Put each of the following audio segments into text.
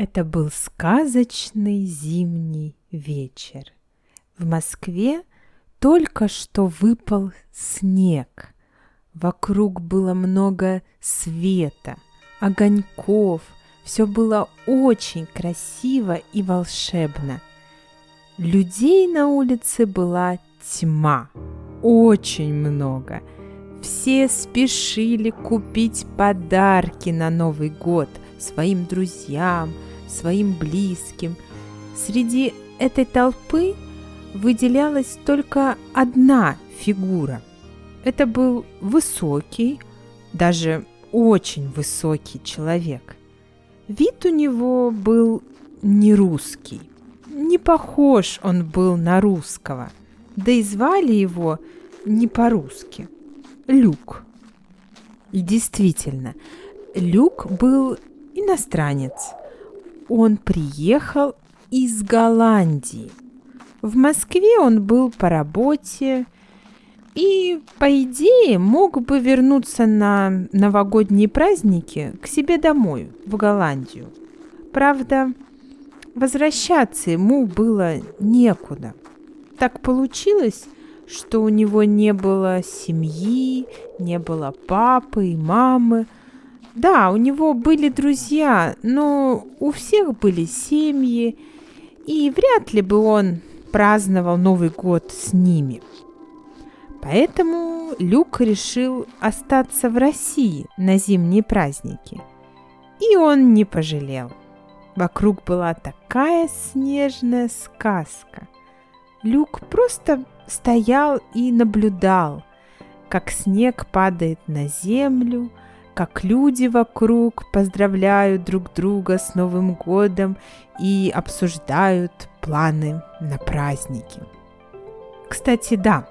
Это был сказочный зимний вечер. В Москве только что выпал снег. Вокруг было много света, огоньков. Все было очень красиво и волшебно. Людей на улице была тьма, очень много. Все спешили купить подарки на Новый год своим друзьям – своим близким. Среди этой толпы выделялась только одна фигура. Это был высокий, даже очень высокий человек. Вид у него был не русский. Не похож он был на русского. Да и звали его не по-русски. Люк. И действительно, Люк был иностранец – он приехал из Голландии. В Москве он был по работе и, по идее, мог бы вернуться на новогодние праздники к себе домой, в Голландию. Правда, возвращаться ему было некуда. Так получилось, что у него не было семьи, не было папы и мамы – да, у него были друзья, но у всех были семьи, и вряд ли бы он праздновал Новый год с ними. Поэтому Люк решил остаться в России на зимние праздники. И он не пожалел. Вокруг была такая снежная сказка. Люк просто стоял и наблюдал, как снег падает на землю – как люди вокруг поздравляют друг друга с Новым годом и обсуждают планы на праздники. Кстати, да,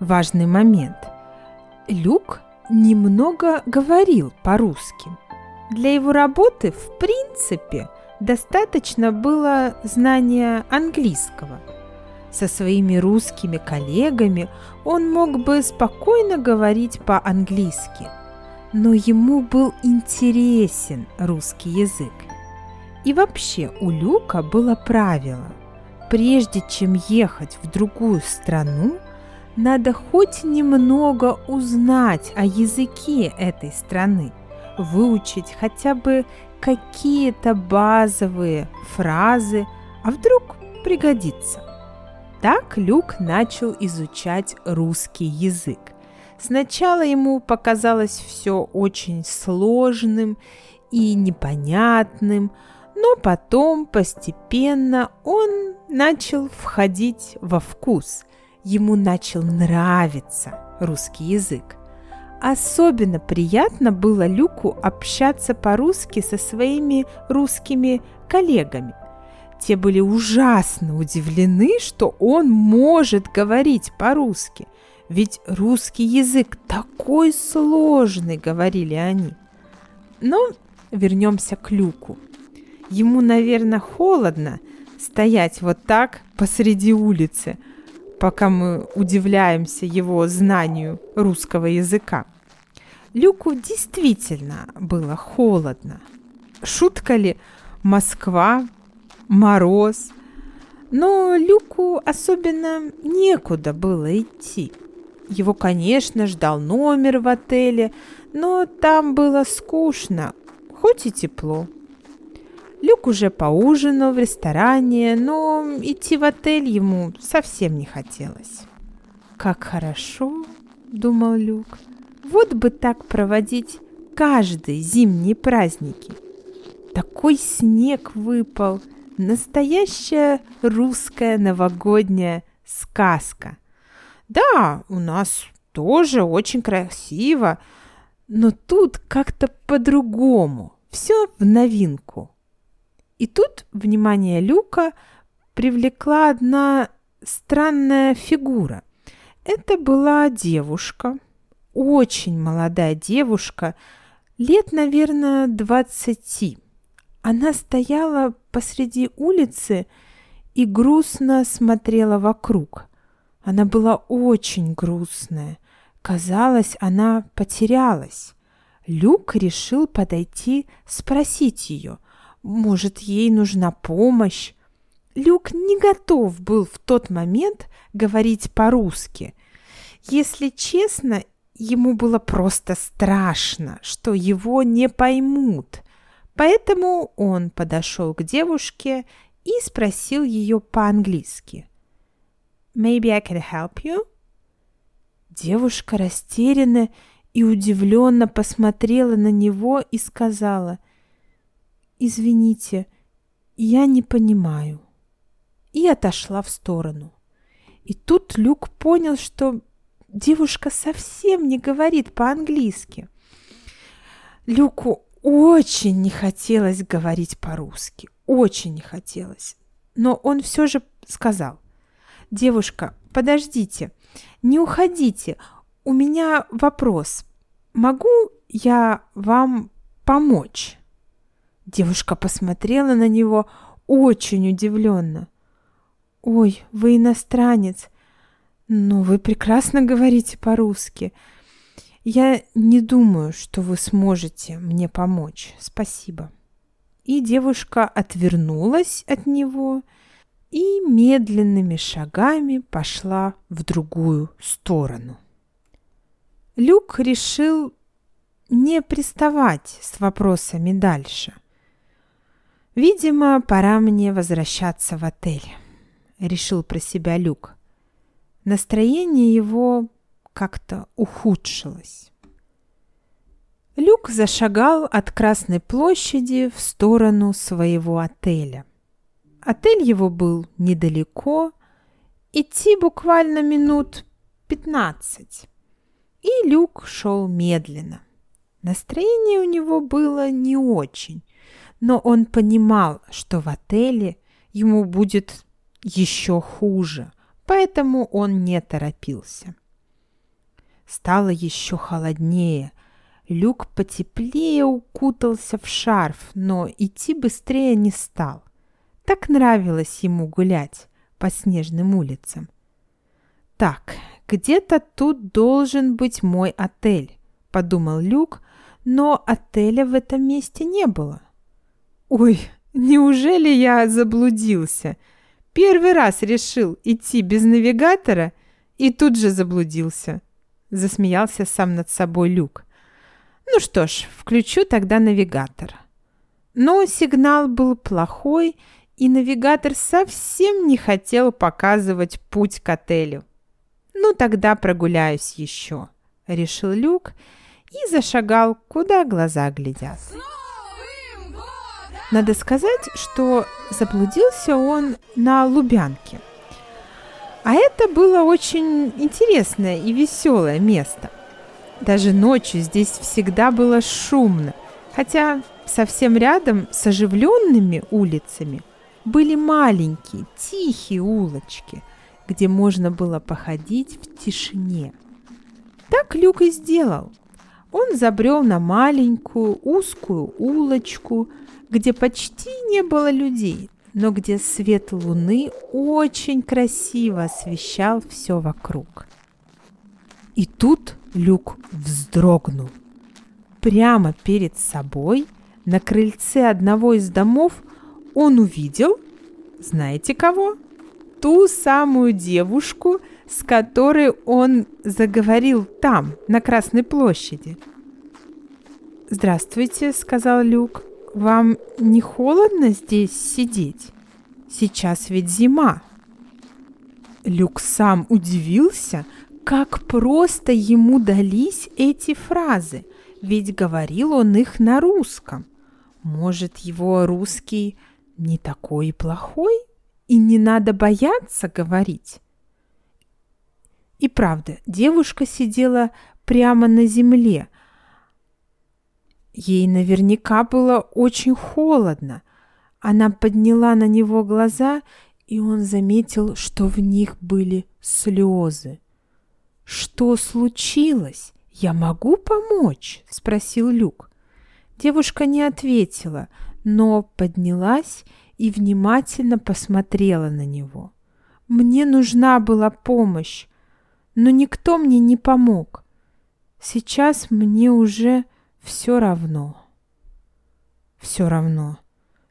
важный момент. Люк немного говорил по-русски. Для его работы, в принципе, достаточно было знания английского. Со своими русскими коллегами он мог бы спокойно говорить по-английски – но ему был интересен русский язык. И вообще у Люка было правило. Прежде чем ехать в другую страну, надо хоть немного узнать о языке этой страны, выучить хотя бы какие-то базовые фразы, а вдруг пригодится. Так Люк начал изучать русский язык. Сначала ему показалось все очень сложным и непонятным, но потом постепенно он начал входить во вкус. Ему начал нравиться русский язык. Особенно приятно было Люку общаться по-русски со своими русскими коллегами. Те были ужасно удивлены, что он может говорить по-русски – ведь русский язык такой сложный, говорили они. Но вернемся к Люку. Ему, наверное, холодно стоять вот так посреди улицы, пока мы удивляемся его знанию русского языка. Люку действительно было холодно. Шутка ли Москва, мороз. Но Люку особенно некуда было идти. Его, конечно, ждал номер в отеле, но там было скучно, хоть и тепло. Люк уже поужинал в ресторане, но идти в отель ему совсем не хотелось. «Как хорошо!» – думал Люк. «Вот бы так проводить каждые зимние праздники. Такой снег выпал, настоящая русская новогодняя сказка – да, у нас тоже очень красиво, но тут как-то по-другому, все в новинку. И тут внимание Люка привлекла одна странная фигура. Это была девушка, очень молодая девушка, лет, наверное, двадцати. Она стояла посреди улицы и грустно смотрела вокруг. Она была очень грустная. Казалось, она потерялась. Люк решил подойти спросить ее, Может, ей нужна помощь? Люк не готов был в тот момент говорить по-русски. Если честно, ему было просто страшно, что его не поймут. Поэтому он подошел к девушке и спросил ее по-английски. «Maybe I can help you?» Девушка растерянно и удивленно посмотрела на него и сказала, «Извините, я не понимаю» и отошла в сторону. И тут Люк понял, что девушка совсем не говорит по-английски. Люку очень не хотелось говорить по-русски, очень не хотелось. Но он все же сказал, «Девушка, подождите, не уходите, у меня вопрос. Могу я вам помочь?» Девушка посмотрела на него очень удивленно. «Ой, вы иностранец, но вы прекрасно говорите по-русски. Я не думаю, что вы сможете мне помочь. Спасибо». И девушка отвернулась от него медленными шагами пошла в другую сторону. Люк решил не приставать с вопросами дальше. Видимо, пора мне возвращаться в отель решил про себя Люк. Настроение его как-то ухудшилось. Люк зашагал от Красной площади в сторону своего отеля. Отель его был недалеко, идти буквально минут пятнадцать. И Люк шел медленно. Настроение у него было не очень, но он понимал, что в отеле ему будет еще хуже, поэтому он не торопился. Стало еще холоднее. Люк потеплее укутался в шарф, но идти быстрее не стал. Так нравилось ему гулять по снежным улицам. «Так, где-то тут должен быть мой отель», — подумал Люк, но отеля в этом месте не было. «Ой, неужели я заблудился?» Первый раз решил идти без навигатора и тут же заблудился. Засмеялся сам над собой Люк. Ну что ж, включу тогда навигатор. Но сигнал был плохой, и навигатор совсем не хотел показывать путь к отелю. Ну тогда прогуляюсь еще, решил Люк и зашагал, куда глаза глядят. Надо сказать, что заблудился он на Лубянке. А это было очень интересное и веселое место. Даже ночью здесь всегда было шумно, хотя совсем рядом с оживленными улицами были маленькие, тихие улочки, где можно было походить в тишине. Так Люк и сделал. Он забрел на маленькую узкую улочку, где почти не было людей, но где свет луны очень красиво освещал все вокруг. И тут Люк вздрогнул. Прямо перед собой, на крыльце одного из домов, он увидел, знаете кого? Ту самую девушку, с которой он заговорил там, на Красной площади. «Здравствуйте», — сказал Люк. Вам не холодно здесь сидеть? Сейчас ведь зима. Люк сам удивился, как просто ему дались эти фразы, ведь говорил он их на русском. Может, его русский не такой плохой и не надо бояться говорить? И правда, девушка сидела прямо на земле, Ей наверняка было очень холодно. Она подняла на него глаза, и он заметил, что в них были слезы. «Что случилось? Я могу помочь?» — спросил Люк. Девушка не ответила, но поднялась и внимательно посмотрела на него. «Мне нужна была помощь, но никто мне не помог. Сейчас мне уже все равно. Все равно.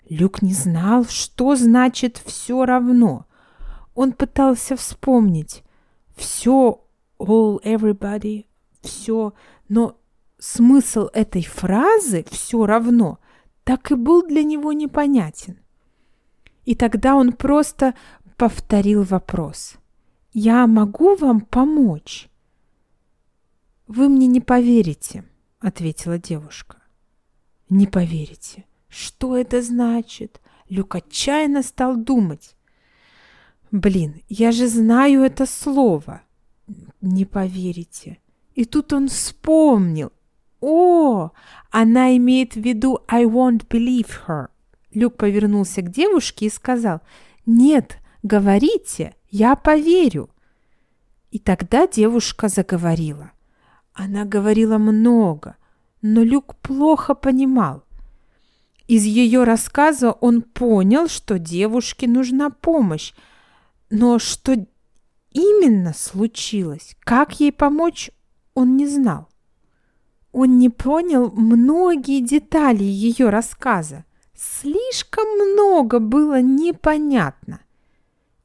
Люк не знал, что значит «все равно». Он пытался вспомнить все, all, everybody, все, но смысл этой фразы «все равно» так и был для него непонятен. И тогда он просто повторил вопрос. «Я могу вам помочь?» «Вы мне не поверите», — ответила девушка. «Не поверите. Что это значит?» Люк отчаянно стал думать. «Блин, я же знаю это слово!» «Не поверите». И тут он вспомнил. «О, она имеет в виду I won't believe her». Люк повернулся к девушке и сказал, «Нет, говорите, я поверю». И тогда девушка заговорила. Она говорила много, но Люк плохо понимал. Из ее рассказа он понял, что девушке нужна помощь, но что именно случилось, как ей помочь, он не знал. Он не понял многие детали ее рассказа. Слишком много было непонятно.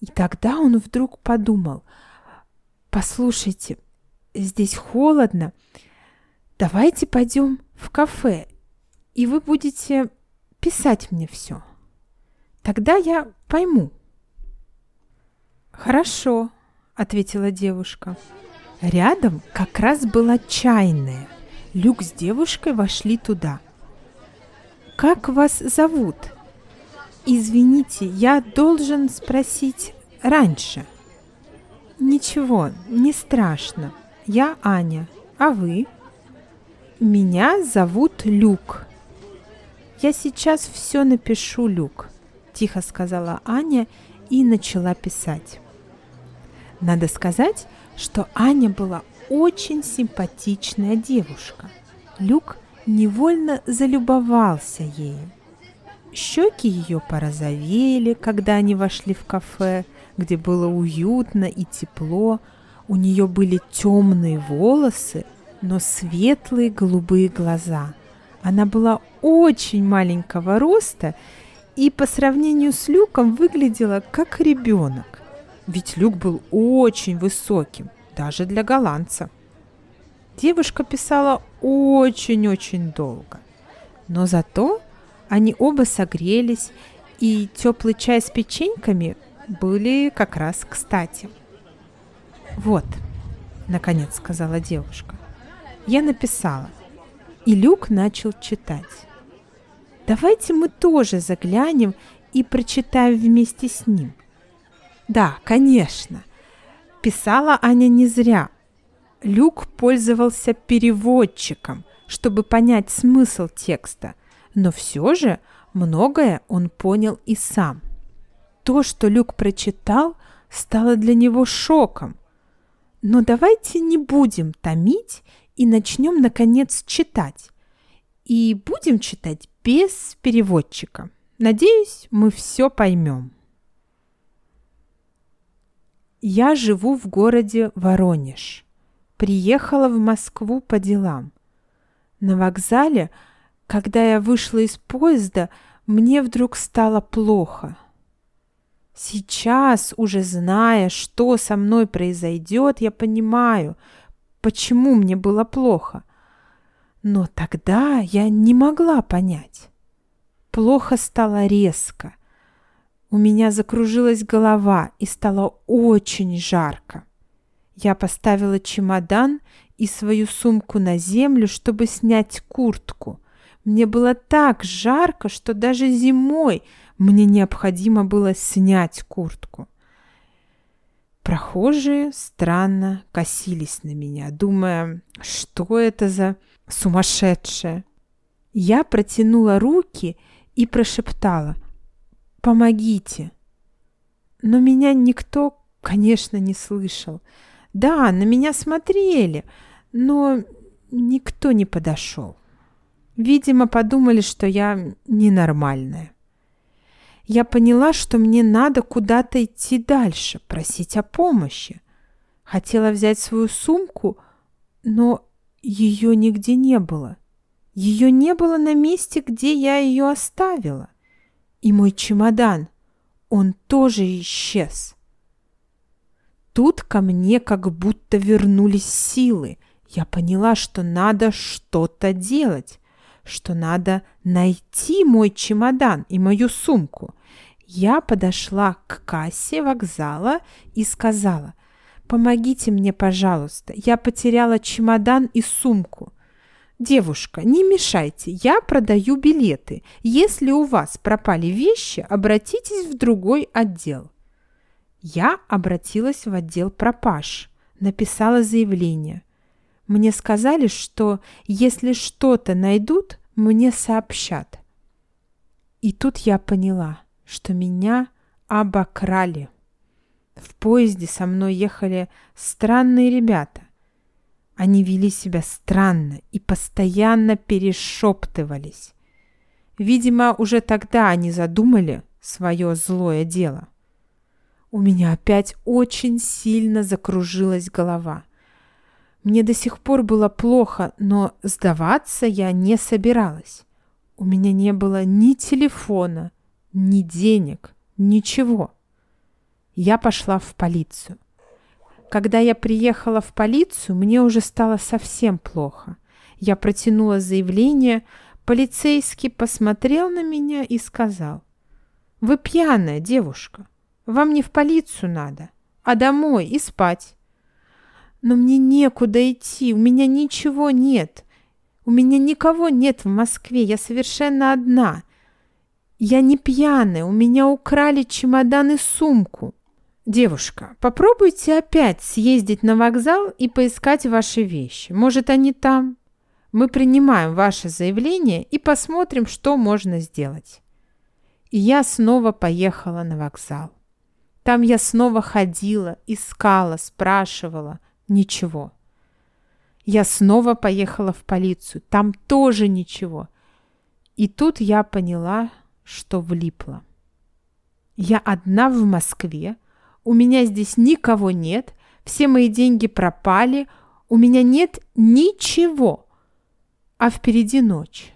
И тогда он вдруг подумал, послушайте, здесь холодно. Давайте пойдем в кафе, и вы будете писать мне все. Тогда я пойму. Хорошо, ответила девушка. Рядом как раз была чайная. Люк с девушкой вошли туда. Как вас зовут? Извините, я должен спросить раньше. Ничего, не страшно. Я Аня. А вы? Меня зовут Люк. Я сейчас все напишу, Люк, тихо сказала Аня и начала писать. Надо сказать, что Аня была очень симпатичная девушка. Люк невольно залюбовался ею. Щеки ее порозовели, когда они вошли в кафе, где было уютно и тепло, у нее были темные волосы, но светлые голубые глаза. Она была очень маленького роста и по сравнению с Люком выглядела как ребенок. Ведь Люк был очень высоким, даже для голландца. Девушка писала очень-очень долго. Но зато они оба согрелись, и теплый чай с печеньками были как раз кстати. «Вот», — наконец сказала девушка, — «я написала». И Люк начал читать. «Давайте мы тоже заглянем и прочитаем вместе с ним». «Да, конечно». Писала Аня не зря. Люк пользовался переводчиком, чтобы понять смысл текста, но все же многое он понял и сам. То, что Люк прочитал, стало для него шоком. Но давайте не будем томить и начнем, наконец, читать. И будем читать без переводчика. Надеюсь, мы все поймем. Я живу в городе Воронеж. Приехала в Москву по делам. На вокзале, когда я вышла из поезда, мне вдруг стало плохо. Сейчас, уже зная, что со мной произойдет, я понимаю, почему мне было плохо. Но тогда я не могла понять. Плохо стало резко. У меня закружилась голова и стало очень жарко. Я поставила чемодан и свою сумку на землю, чтобы снять куртку. Мне было так жарко, что даже зимой мне необходимо было снять куртку. Прохожие странно косились на меня, думая, что это за сумасшедшая. Я протянула руки и прошептала «Помогите!». Но меня никто, конечно, не слышал. Да, на меня смотрели, но никто не подошел. Видимо, подумали, что я ненормальная. Я поняла, что мне надо куда-то идти дальше, просить о помощи. Хотела взять свою сумку, но ее нигде не было. Ее не было на месте, где я ее оставила. И мой чемодан, он тоже исчез. Тут ко мне как будто вернулись силы. Я поняла, что надо что-то делать, что надо найти мой чемодан и мою сумку. Я подошла к кассе вокзала и сказала, «Помогите мне, пожалуйста, я потеряла чемодан и сумку». «Девушка, не мешайте, я продаю билеты. Если у вас пропали вещи, обратитесь в другой отдел». Я обратилась в отдел пропаж, написала заявление. Мне сказали, что если что-то найдут, мне сообщат. И тут я поняла, что меня обокрали. В поезде со мной ехали странные ребята. Они вели себя странно и постоянно перешептывались. Видимо, уже тогда они задумали свое злое дело. У меня опять очень сильно закружилась голова. Мне до сих пор было плохо, но сдаваться я не собиралась. У меня не было ни телефона, ни денег, ничего. Я пошла в полицию. Когда я приехала в полицию, мне уже стало совсем плохо. Я протянула заявление, полицейский посмотрел на меня и сказал, «Вы пьяная девушка. Вам не в полицию надо, а домой и спать. Но мне некуда идти, у меня ничего нет. У меня никого нет в Москве, я совершенно одна. Я не пьяная, у меня украли чемодан и сумку. Девушка, попробуйте опять съездить на вокзал и поискать ваши вещи. Может, они там? Мы принимаем ваше заявление и посмотрим, что можно сделать. И я снова поехала на вокзал. Там я снова ходила, искала, спрашивала. Ничего. Я снова поехала в полицию. Там тоже ничего. И тут я поняла, что влипла. Я одна в Москве. У меня здесь никого нет. Все мои деньги пропали. У меня нет ничего. А впереди ночь.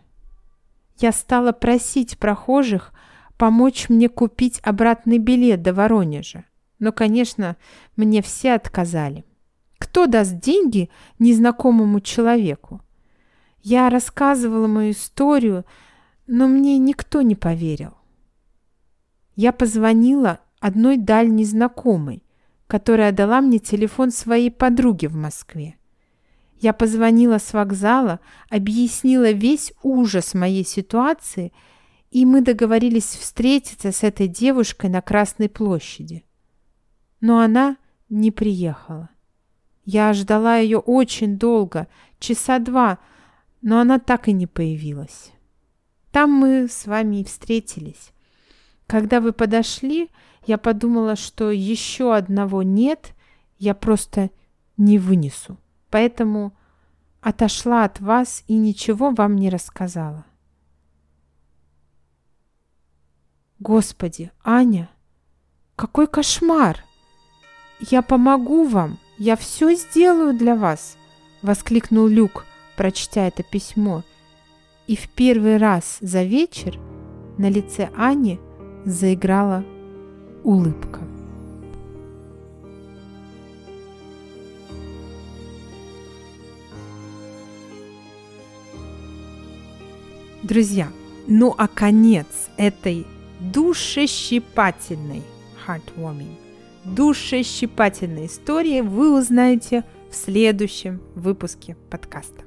Я стала просить прохожих помочь мне купить обратный билет до Воронежа. Но, конечно, мне все отказали. Кто даст деньги незнакомому человеку? Я рассказывала мою историю, но мне никто не поверил. Я позвонила одной дальней знакомой, которая дала мне телефон своей подруги в Москве. Я позвонила с вокзала, объяснила весь ужас моей ситуации – и мы договорились встретиться с этой девушкой на Красной площади. Но она не приехала. Я ждала ее очень долго, часа два, но она так и не появилась. Там мы с вами и встретились. Когда вы подошли, я подумала, что еще одного нет, я просто не вынесу. Поэтому отошла от вас и ничего вам не рассказала. Господи, Аня, какой кошмар! Я помогу вам, я все сделаю для вас, воскликнул Люк, прочтя это письмо. И в первый раз за вечер на лице Ани заиграла улыбка. Друзья, ну а конец этой душещипательной heartwarming, душещипательной истории вы узнаете в следующем выпуске подкаста.